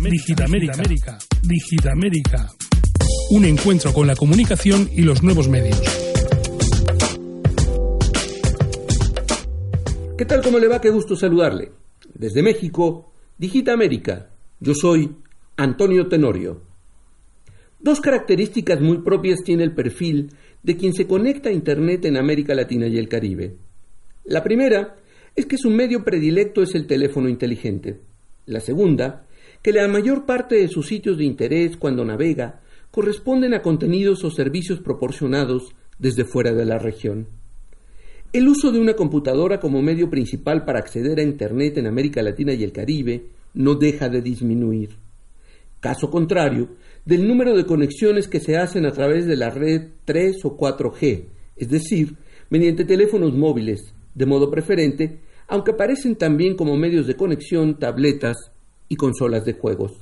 Digitamérica. Digitamérica. Un encuentro con la comunicación y los nuevos medios. ¿Qué tal? ¿Cómo le va? Qué gusto saludarle. Desde México, Digitamérica. Yo soy Antonio Tenorio. Dos características muy propias tiene el perfil de quien se conecta a Internet en América Latina y el Caribe. La primera es que su medio predilecto es el teléfono inteligente. La segunda, que la mayor parte de sus sitios de interés cuando navega corresponden a contenidos o servicios proporcionados desde fuera de la región. El uso de una computadora como medio principal para acceder a Internet en América Latina y el Caribe no deja de disminuir. Caso contrario del número de conexiones que se hacen a través de la red 3 o 4G, es decir, mediante teléfonos móviles, de modo preferente, aunque aparecen también como medios de conexión tabletas y consolas de juegos.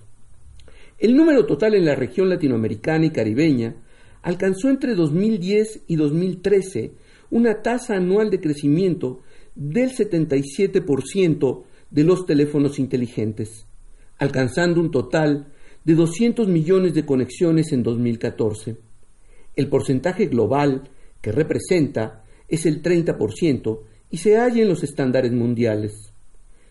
El número total en la región latinoamericana y caribeña alcanzó entre 2010 y 2013 una tasa anual de crecimiento del 77% de los teléfonos inteligentes, alcanzando un total de 200 millones de conexiones en 2014. El porcentaje global que representa es el 30% y se halla en los estándares mundiales.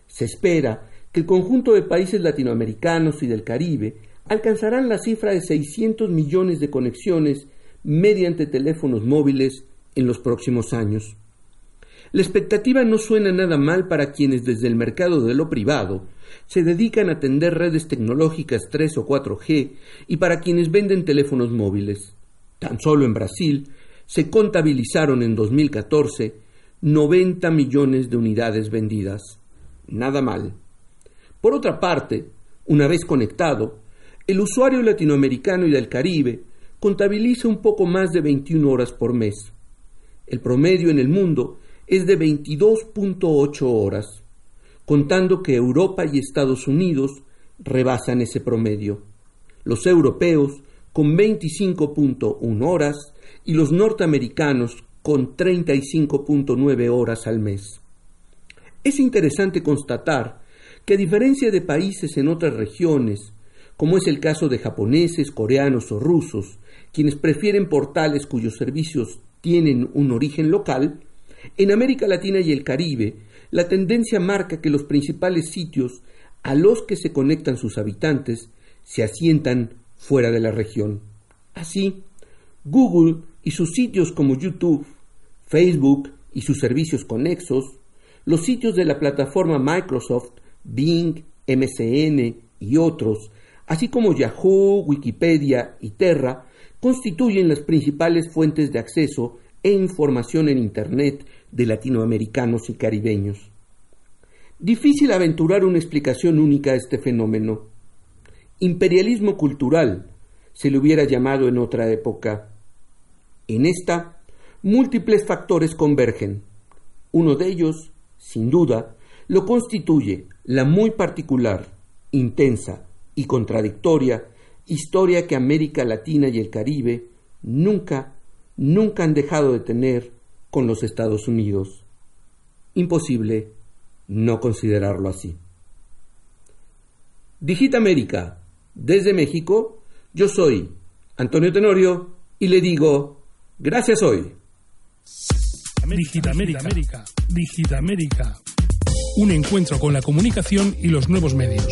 Se espera que el conjunto de países latinoamericanos y del Caribe alcanzarán la cifra de 600 millones de conexiones mediante teléfonos móviles en los próximos años. La expectativa no suena nada mal para quienes desde el mercado de lo privado se dedican a atender redes tecnológicas 3 o 4G y para quienes venden teléfonos móviles. Tan solo en Brasil se contabilizaron en 2014 90 millones de unidades vendidas. Nada mal. Por otra parte, una vez conectado, el usuario latinoamericano y del Caribe contabiliza un poco más de 21 horas por mes. El promedio en el mundo es de 22.8 horas contando que Europa y Estados Unidos rebasan ese promedio. Los europeos con 25.1 horas y los norteamericanos con 35.9 horas al mes. Es interesante constatar que a diferencia de países en otras regiones, como es el caso de japoneses, coreanos o rusos, quienes prefieren portales cuyos servicios tienen un origen local, en América Latina y el Caribe la tendencia marca que los principales sitios a los que se conectan sus habitantes se asientan fuera de la región. Así, Google y sus sitios como YouTube, Facebook y sus servicios conexos, los sitios de la plataforma Microsoft, Bing, MCN y otros, así como Yahoo, Wikipedia y Terra, constituyen las principales fuentes de acceso e información en Internet de latinoamericanos y caribeños. Difícil aventurar una explicación única a este fenómeno. Imperialismo cultural se le hubiera llamado en otra época. En esta, múltiples factores convergen. Uno de ellos, sin duda, lo constituye la muy particular, intensa y contradictoria historia que América Latina y el Caribe nunca, nunca han dejado de tener con los Estados Unidos. Imposible no considerarlo así. Digita América, desde México, yo soy Antonio Tenorio y le digo, gracias hoy. Digita América, Digita América. Un encuentro con la comunicación y los nuevos medios.